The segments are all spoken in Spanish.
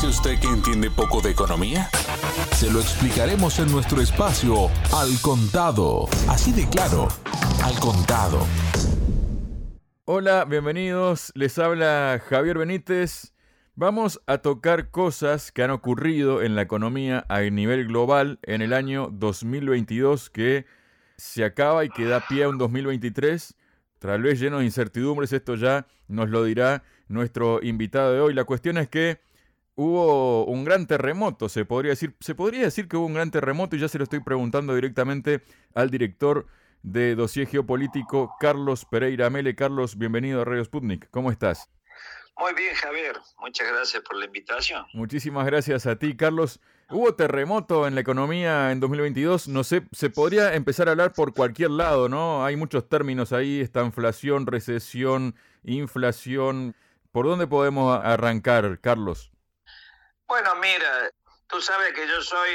dice usted que entiende poco de economía? Se lo explicaremos en nuestro espacio Al Contado. Así de claro, Al Contado. Hola, bienvenidos. Les habla Javier Benítez. Vamos a tocar cosas que han ocurrido en la economía a nivel global en el año 2022 que se acaba y que da pie a un 2023 tal vez lleno de incertidumbres. Esto ya nos lo dirá nuestro invitado de hoy. La cuestión es que hubo un gran terremoto, se podría decir. Se podría decir que hubo un gran terremoto y ya se lo estoy preguntando directamente al director de dossier geopolítico, Carlos Pereira Mele. Carlos, bienvenido a Radio Sputnik. ¿Cómo estás? Muy bien, Javier. Muchas gracias por la invitación. Muchísimas gracias a ti, Carlos. Hubo terremoto en la economía en 2022. No sé, se podría empezar a hablar por cualquier lado, ¿no? Hay muchos términos ahí, esta inflación, recesión, inflación. ¿Por dónde podemos arrancar, Carlos? Bueno, mira, tú sabes que yo soy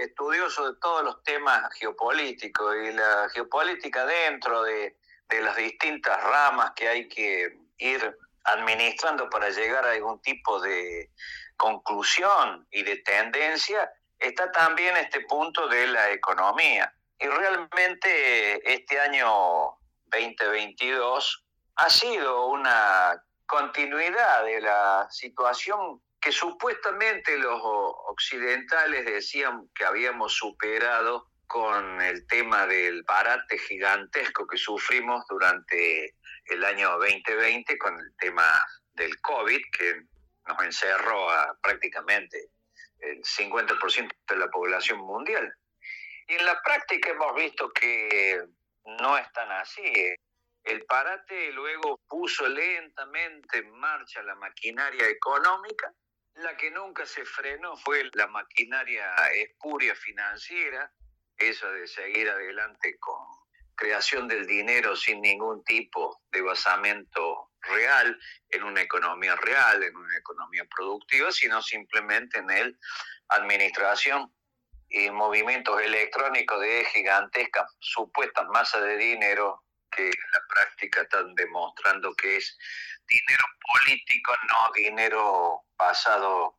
estudioso de todos los temas geopolíticos y la geopolítica dentro de, de las distintas ramas que hay que ir administrando para llegar a algún tipo de conclusión y de tendencia, está también este punto de la economía. Y realmente este año 2022 ha sido una continuidad de la situación que supuestamente los occidentales decían que habíamos superado con el tema del parate gigantesco que sufrimos durante el año 2020 con el tema del COVID, que nos encerró a prácticamente el 50% de la población mundial. Y en la práctica hemos visto que no es tan así. El parate luego puso lentamente en marcha la maquinaria económica. La que nunca se frenó fue la maquinaria espuria financiera, eso de seguir adelante con creación del dinero sin ningún tipo de basamento real, en una economía real, en una economía productiva, sino simplemente en el administración y movimientos electrónicos de gigantescas supuestas masas de dinero que la práctica están demostrando que es dinero político, no dinero basado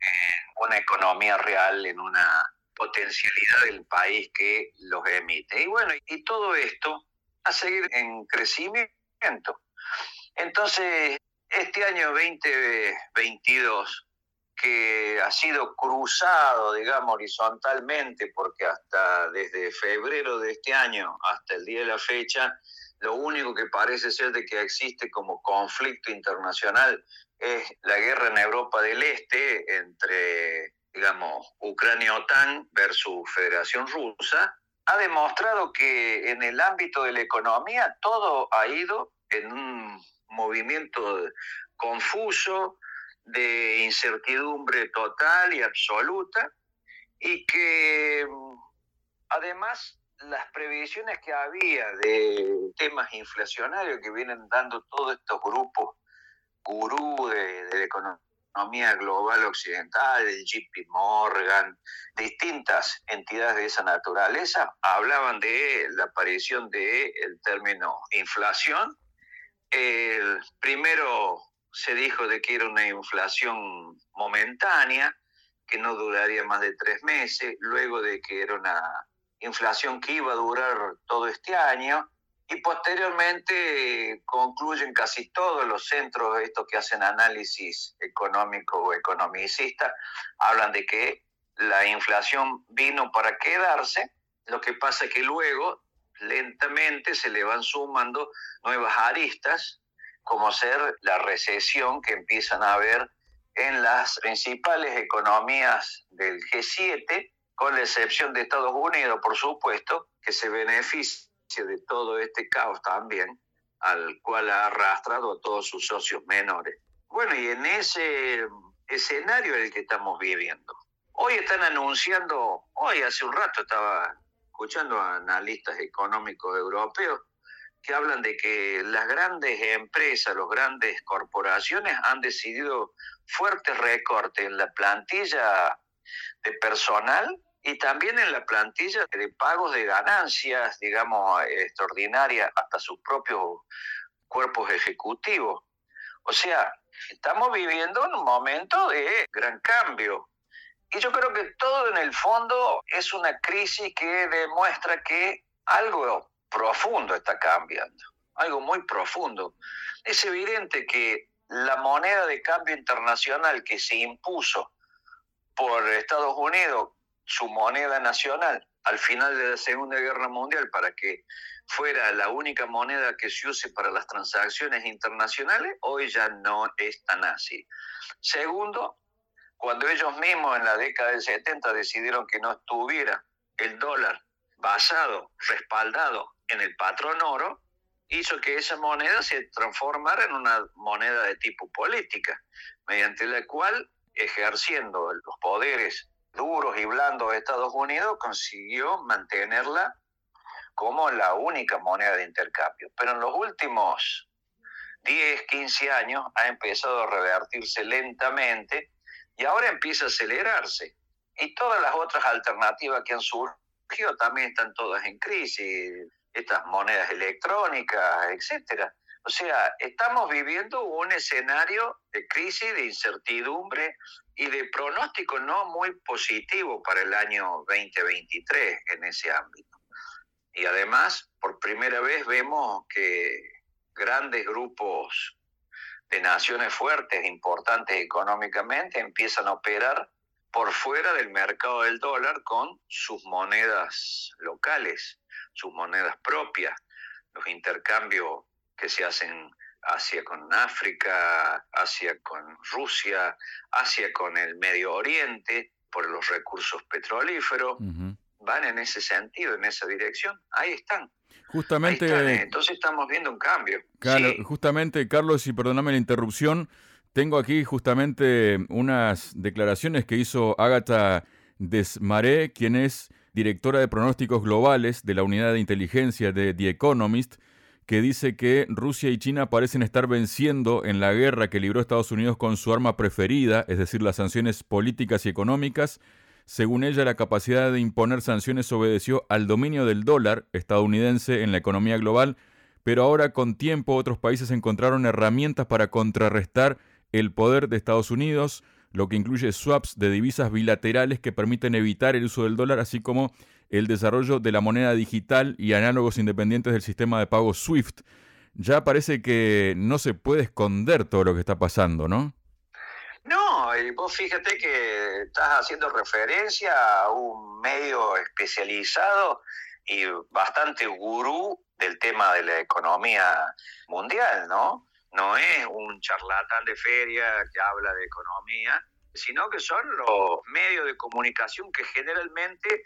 en una economía real, en una potencialidad del país que los emite. Y bueno, y todo esto a seguir en crecimiento. Entonces, este año 2022, que ha sido cruzado, digamos, horizontalmente, porque hasta desde febrero de este año hasta el día de la fecha, lo único que parece ser de que existe como conflicto internacional es la guerra en Europa del Este entre digamos, Ucrania-OTAN versus Federación Rusa, ha demostrado que en el ámbito de la economía todo ha ido en un movimiento confuso, de incertidumbre total y absoluta, y que además las previsiones que había de temas inflacionarios que vienen dando todos estos grupos gurú de, la economía, global occidental, el JP Morgan, distintas entidades de esa naturaleza, hablaban de la aparición del el término inflación. Primero se dijo de que era una inflación momentánea, que no duraría más de tres meses, luego de que era una inflación que iba a durar todo este año, y posteriormente concluyen casi todos los centros, estos que hacen análisis económico o economicista, hablan de que la inflación vino para quedarse, lo que pasa es que luego lentamente se le van sumando nuevas aristas, como ser la recesión que empiezan a haber en las principales economías del G7, con la excepción de Estados Unidos, por supuesto, que se beneficia de todo este caos también, al cual ha arrastrado a todos sus socios menores. Bueno, y en ese escenario en el que estamos viviendo. Hoy están anunciando, hoy hace un rato estaba escuchando a analistas económicos europeos que hablan de que las grandes empresas, las grandes corporaciones han decidido fuertes recortes en la plantilla de personal y también en la plantilla de pagos de ganancias, digamos, extraordinarias hasta sus propios cuerpos ejecutivos. O sea, Estamos viviendo en un momento de gran cambio. Y yo creo que todo en el fondo es una crisis que demuestra que algo profundo está cambiando, algo muy profundo. Es evidente que la moneda de cambio internacional que se impuso por Estados Unidos, su moneda nacional, al final de la Segunda Guerra Mundial para que fuera la única moneda que se use para las transacciones internacionales, hoy ya no es tan así. Segundo, cuando ellos mismos en la década del 70 decidieron que no estuviera el dólar basado, respaldado en el patrón oro, hizo que esa moneda se transformara en una moneda de tipo política, mediante la cual, ejerciendo los poderes duros y blandos de Estados Unidos, consiguió mantenerla como la única moneda de intercambio. Pero en los últimos 10, 15 años ha empezado a revertirse lentamente y ahora empieza a acelerarse. Y todas las otras alternativas que han surgido también están todas en crisis, estas monedas electrónicas, etcétera. O sea, estamos viviendo un escenario de crisis, de incertidumbre y de pronóstico no muy positivo para el año 2023 en ese ámbito. Y además, por primera vez vemos que grandes grupos de naciones fuertes, importantes económicamente, empiezan a operar por fuera del mercado del dólar con sus monedas locales, sus monedas propias, los intercambios que se hacen Asia con África, Asia con Rusia, Asia con el Medio Oriente, por los recursos petrolíferos, van en ese sentido, en esa dirección. Ahí están. Justamente. Entonces estamos viendo un cambio. Claro, justamente, Carlos, y perdóname la interrupción, tengo aquí justamente unas declaraciones que hizo Agatha Desmaré, quien es directora de pronósticos globales de la unidad de inteligencia de The Economist, que dice que Rusia y China parecen estar venciendo en la guerra que libró Estados Unidos con su arma preferida, es decir, las sanciones políticas y económicas. Según ella, la capacidad de imponer sanciones obedeció al dominio del dólar estadounidense en la economía global, pero ahora con tiempo otros países encontraron herramientas para contrarrestar el poder de Estados Unidos, lo que incluye swaps de divisas bilaterales que permiten evitar el uso del dólar, así como el desarrollo de la moneda digital y análogos independientes del sistema de pago SWIFT. Ya parece que no se puede esconder todo lo que está pasando, ¿no? No, y vos fíjate que estás haciendo referencia a un medio especializado y bastante gurú del tema de la economía mundial, ¿no? No es un charlatán de feria que habla de economía, sino que son los medios de comunicación que generalmente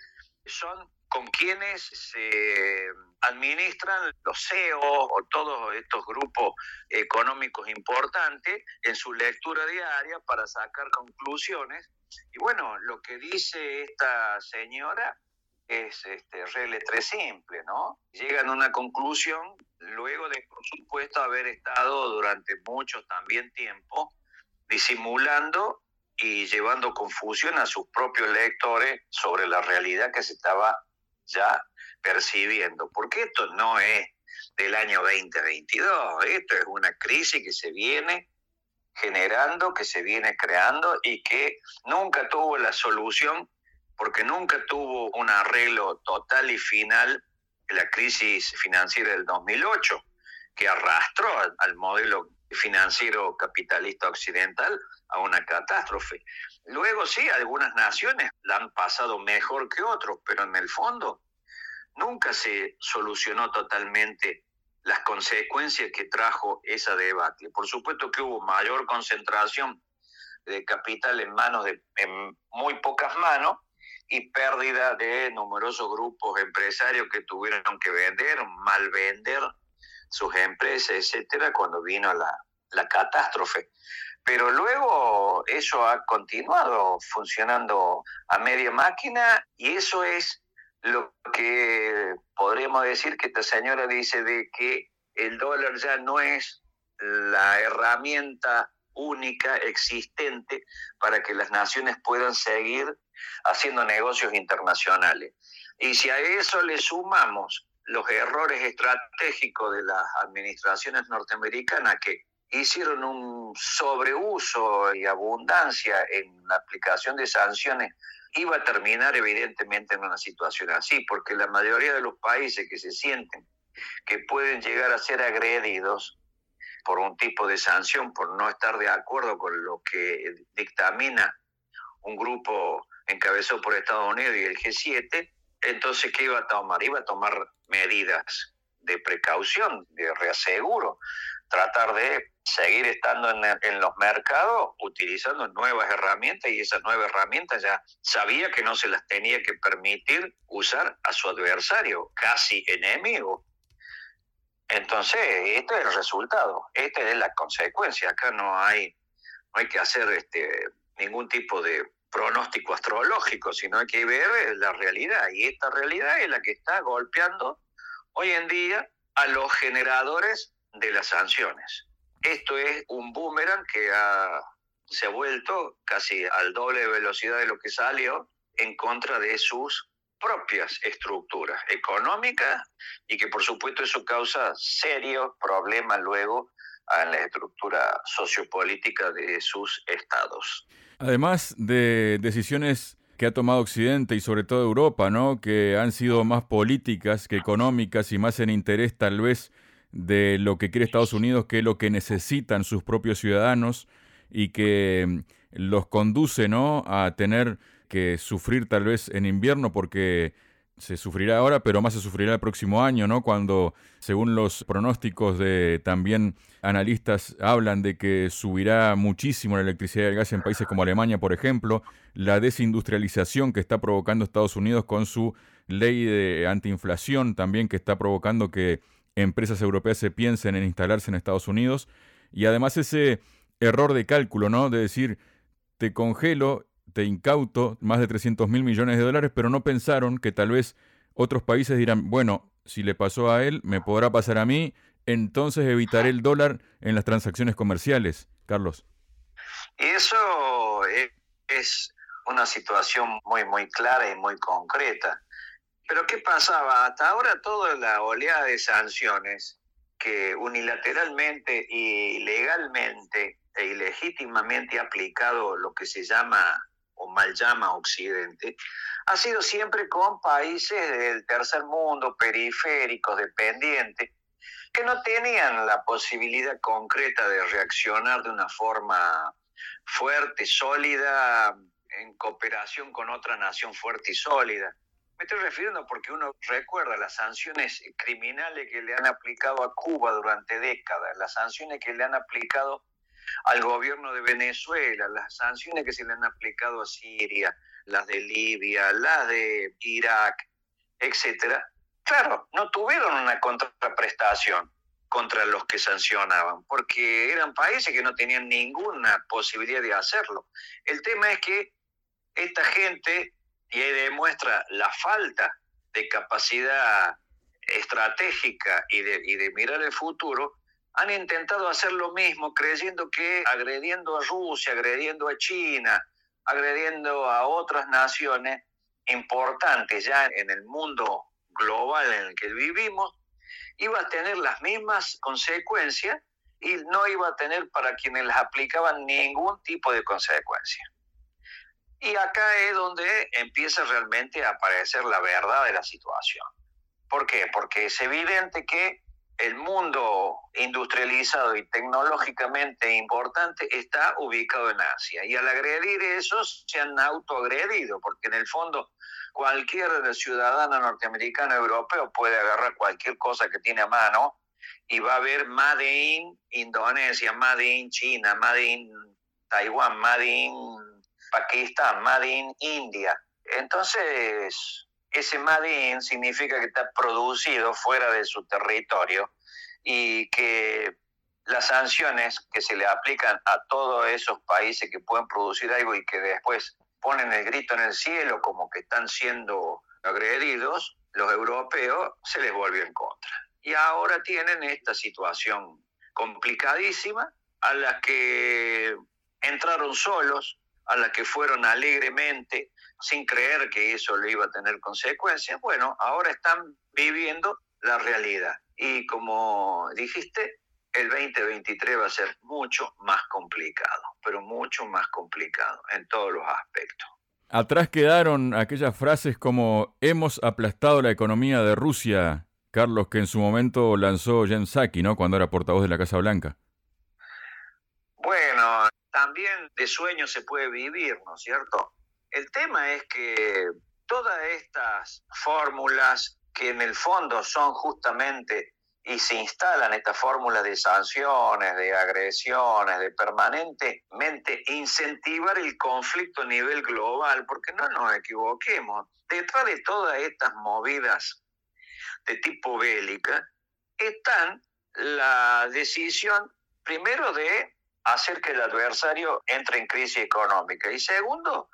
son con quienes se administran los CEO o todos estos grupos económicos importantes en su lectura diaria para sacar conclusiones. Y bueno, lo que dice esta señora es este, re simple, ¿no? Llegan a una conclusión luego de, por supuesto, haber estado durante mucho también tiempo disimulando y llevando confusión a sus propios lectores sobre la realidad que se estaba ya percibiendo. Porque esto no es del año 2022, esto es una crisis que se viene generando, que se viene creando y que nunca tuvo la solución porque nunca tuvo un arreglo total y final la crisis financiera del 2008, que arrastró al modelo financiero capitalista occidental a una catástrofe. Luego sí, algunas naciones la han pasado mejor que otros, pero en el fondo nunca se solucionó totalmente las consecuencias que trajo esa debate. Por supuesto que hubo mayor concentración de capital en manos de en muy pocas manos y pérdida de numerosos grupos empresarios que tuvieron que vender, mal vender sus empresas, etcétera, cuando vino la, la catástrofe. Pero luego eso ha continuado funcionando a media máquina y eso es lo que podríamos decir que esta señora dice de que el dólar ya no es la herramienta única existente para que las naciones puedan seguir haciendo negocios internacionales. Y si a eso le sumamos los errores estratégicos de las administraciones norteamericanas que hicieron un sobreuso y abundancia en la aplicación de sanciones, iba a terminar evidentemente en una situación así, porque la mayoría de los países que se sienten que pueden llegar a ser agredidos por un tipo de sanción, por no estar de acuerdo con lo que dictamina un grupo encabezado por Estados Unidos y el G7, entonces, ¿qué iba a tomar? Iba a tomar medidas de precaución, de reaseguro, tratar de seguir estando en, los mercados utilizando nuevas herramientas y esas nuevas herramientas ya sabía que no se las tenía que permitir usar a su adversario, casi enemigo. Entonces, este es el resultado, esta es la consecuencia. Acá no hay, no hay que hacer este, ningún tipo de pronóstico astrológico, sino hay que ver la realidad. Y esta realidad es la que está golpeando hoy en día a los generadores de las sanciones. Esto es un boomerang que se ha vuelto casi al doble de velocidad de lo que salió en contra de sus propias estructuras económicas y que por supuesto eso causa serios problemas luego en la estructura sociopolítica de sus estados. Además de decisiones que ha tomado Occidente y sobre todo Europa, ¿no? que han sido más políticas que económicas y más en interés tal vez de lo que quiere Estados Unidos que lo que necesitan sus propios ciudadanos y que mm, los conduce ¿no? a tener que sufrir tal vez en invierno porque se sufrirá ahora, pero más se sufrirá el próximo año, ¿no? Cuando, según los pronósticos de también analistas, hablan de que subirá muchísimo la electricidad y el gas en países como Alemania, por ejemplo, la desindustrialización que está provocando Estados Unidos con su ley de antiinflación también que está provocando que empresas europeas se piensen en instalarse en Estados Unidos y además ese error de cálculo, ¿no? De decir, te congelo te incauto más de 300 mil millones de dólares, pero no pensaron que tal vez otros países dirán, bueno, si le pasó a él, me podrá pasar a mí, entonces evitaré el dólar en las transacciones comerciales. Carlos. Y eso es una situación muy, muy clara y muy concreta. Pero ¿qué pasaba? Hasta ahora toda la oleada de sanciones que unilateralmente y legalmente e ilegítimamente ha aplicado lo que se llama o mal llama Occidente, ha sido siempre con países del tercer mundo, periféricos, dependientes, que no tenían la posibilidad concreta de reaccionar de una forma fuerte, sólida, en cooperación con otra nación fuerte y sólida. Me estoy refiriendo porque uno recuerda las sanciones criminales que le han aplicado a Cuba durante décadas, las sanciones que le han aplicado al gobierno de Venezuela, las sanciones que se le han aplicado a Siria, las de Libia, las de Irak, etcétera, claro, no tuvieron una contraprestación contra los que sancionaban, porque eran países que no tenían ninguna posibilidad de hacerlo. El tema es que esta gente, y ahí demuestra la falta de capacidad estratégica y de, y de mirar el futuro, han intentado hacer lo mismo creyendo que agrediendo a Rusia, agrediendo a China, agrediendo a otras naciones importantes ya en el mundo global en el que vivimos, iba a tener las mismas consecuencias y no iba a tener para quienes las aplicaban ningún tipo de consecuencia. Y acá es donde empieza realmente a aparecer la verdad de la situación. ¿Por qué? Porque es evidente que el mundo industrializado y tecnológicamente importante está ubicado en Asia. Y al agredir esos se han autoagredido, porque en el fondo cualquier ciudadano norteamericano europeo puede agarrar cualquier cosa que tiene a mano y va a ver Made in Indonesia, Made in China, Made in Taiwán, Made in Pakistán, Made in India. Entonces, ese Made significa que está producido fuera de su territorio y que las sanciones que se le aplican a todos esos países que pueden producir algo y que después ponen el grito en el cielo como que están siendo agredidos, los europeos se les volvió en contra. Y ahora tienen esta situación complicadísima a la que entraron solos, a la que fueron alegremente sin creer que eso le iba a tener consecuencias, bueno, ahora están viviendo la realidad. Y como dijiste, el 2023 va a ser mucho más complicado, pero mucho más complicado en todos los aspectos. Atrás quedaron aquellas frases como hemos aplastado la economía de Rusia, Carlos, que en su momento lanzó Jen Psaki, ¿no? Cuando era portavoz de la Casa Blanca. Bueno, también de sueño se puede vivir, ¿no es cierto? El tema es que todas estas fórmulas que en el fondo son justamente y se instalan estas fórmulas de sanciones, de agresiones, de permanentemente incentivar el conflicto a nivel global, porque no nos equivoquemos, detrás de todas estas movidas de tipo bélica están la decisión primero de hacer que el adversario entre en crisis económica y segundo,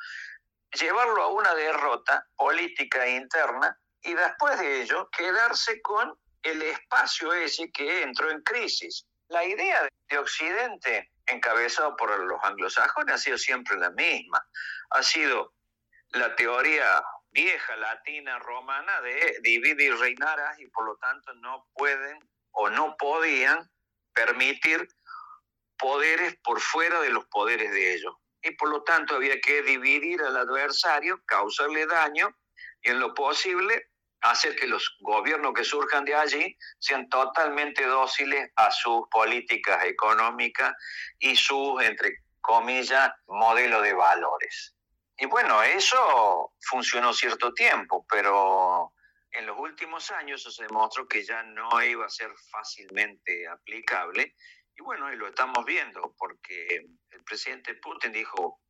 llevarlo a una derrota política interna y después de ello quedarse con el espacio ese que entró en crisis. La idea de Occidente, encabezado por los anglosajones, ha sido siempre la misma. Ha sido la teoría vieja latina romana de dividir y reinar y por lo tanto no pueden o no podían permitir poderes por fuera de los poderes de ellos. Y por lo tanto había que dividir al adversario, causarle daño y en lo posible hacer que los gobiernos que surjan de allí sean totalmente dóciles a sus políticas económicas y sus, entre comillas, modelo de valores. Y bueno, eso funcionó cierto tiempo, pero en los últimos años se demostró que ya no iba a ser fácilmente aplicable. Y bueno, y lo estamos viendo, porque el presidente Putin dijo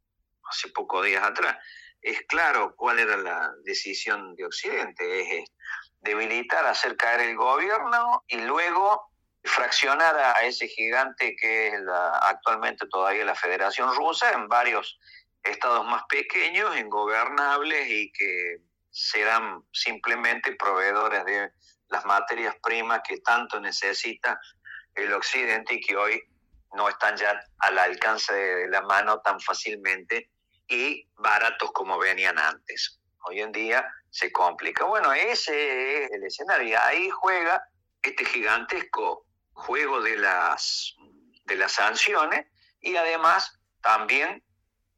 hace pocos días atrás, es claro cuál era la decisión de Occidente, es debilitar, hacer caer el gobierno y luego fraccionar a ese gigante que es actualmente todavía la Federación Rusa en varios estados más pequeños, ingobernables y que serán simplemente proveedores de las materias primas que tanto necesita el Occidente y que hoy no están ya al alcance de la mano tan fácilmente y baratos como venían antes. Hoy en día se complica. Bueno, ese es el escenario. Ahí juega este gigantesco juego de las, de las sanciones y además también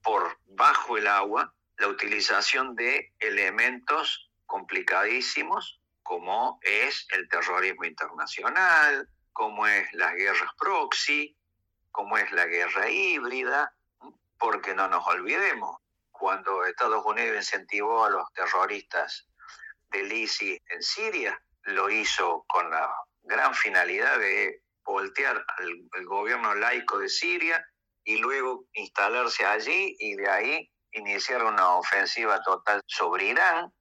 por bajo el agua la utilización de elementos complicadísimos como es el terrorismo internacional, como es las guerras proxy, como es la guerra híbrida, porque no nos olvidemos, cuando Estados Unidos incentivó a los terroristas del ISIS en Siria, lo hizo con la gran finalidad de voltear al, gobierno laico de Siria y luego instalarse allí y de ahí iniciar una ofensiva total sobre Irán.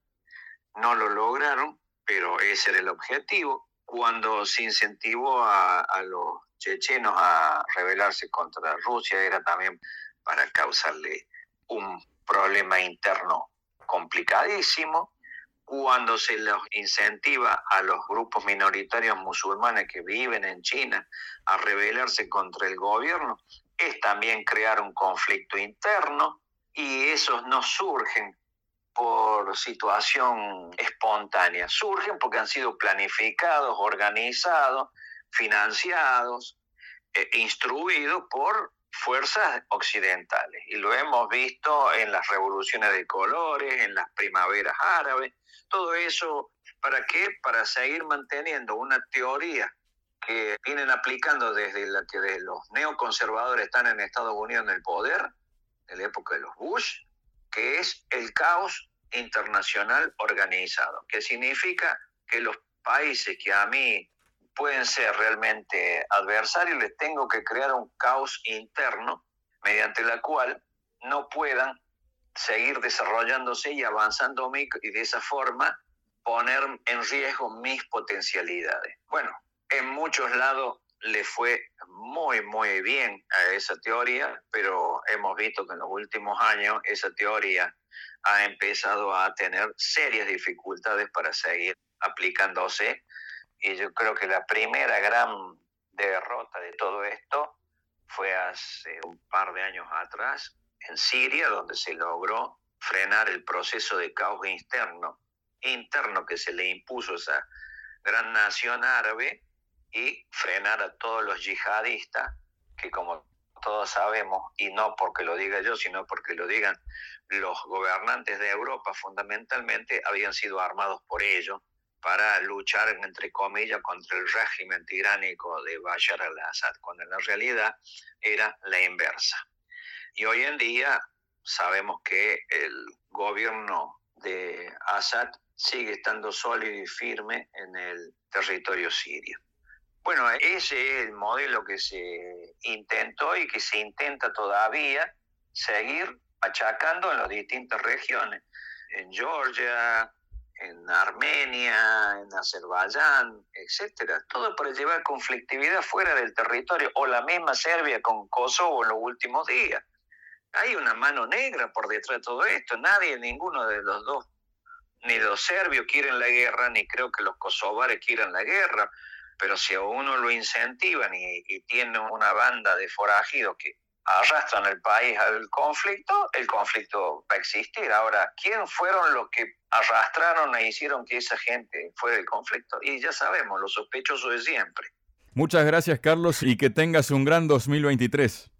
No lo lograron, pero ese era el objetivo. Cuando se incentivó a, a los chechenos a rebelarse contra Rusia, era también para causarle un problema interno complicadísimo. Cuando se los incentiva a los grupos minoritarios musulmanes que viven en China a rebelarse contra el gobierno, es también crear un conflicto interno y esos no surgen por situación espontánea, surgen porque han sido planificados, organizados, financiados, e instruidos por fuerzas occidentales. Y lo hemos visto en las revoluciones de colores, en las primaveras árabes, todo eso, ¿para qué? Para seguir manteniendo una teoría que vienen aplicando desde la que los neoconservadores están en Estados Unidos en el poder, en la época de los Bush, que es el caos internacional organizado, que significa que los países que a mí pueden ser realmente adversarios, les tengo que crear un caos interno mediante la cual no puedan seguir desarrollándose y avanzando y de esa forma poner en riesgo mis potencialidades. Bueno, en muchos lados le fue muy, muy bien a esa teoría, pero hemos visto que en los últimos años esa teoría ha empezado a tener serias dificultades para seguir aplicándose. Y yo creo que la primera gran derrota de todo esto fue hace un par de años atrás en Siria, donde se logró frenar el proceso de caos interno, interno que se le impuso a esa gran nación árabe y frenar a todos los yihadistas que como todos sabemos, y no porque lo diga yo, sino porque lo digan los gobernantes de Europa fundamentalmente, habían sido armados por ellos para luchar, entre comillas, contra el régimen tiránico de Bashar al-Assad, cuando en la realidad era la inversa. Y hoy en día sabemos que el gobierno de Assad sigue estando sólido y firme en el territorio sirio. Bueno, ese es el modelo que se intentó y que se intenta todavía seguir achacando en las distintas regiones, en Georgia, en Armenia, en Azerbaiyán, etcétera. Todo para llevar conflictividad fuera del territorio, o la misma Serbia con Kosovo en los últimos días. Hay una mano negra por detrás de todo esto. Nadie, ninguno de los dos, ni los serbios quieren la guerra, ni creo que los kosovares quieran la guerra pero si a uno lo incentivan y, tiene una banda de forajidos que arrastran el país al conflicto, el conflicto va a existir. Ahora, ¿quién fueron los que arrastraron e hicieron que esa gente fuera del conflicto? Y ya sabemos, los sospechosos de siempre. Muchas gracias, Carlos, y que tengas un gran 2023.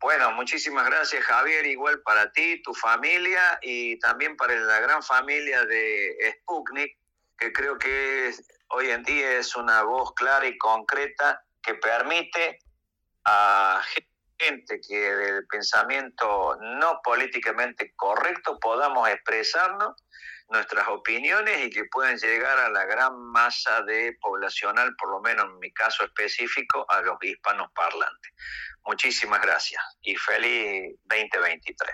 Bueno, muchísimas gracias, Javier, igual para ti, tu familia y también para la gran familia de Sputnik, que creo que hoy en día es una voz clara y concreta que permite a gente que del pensamiento no políticamente correcto podamos expresarnos nuestras opiniones y que puedan llegar a la gran masa de poblacional, por lo menos en mi caso específico, a los hispanos parlantes. Muchísimas gracias y feliz 2023.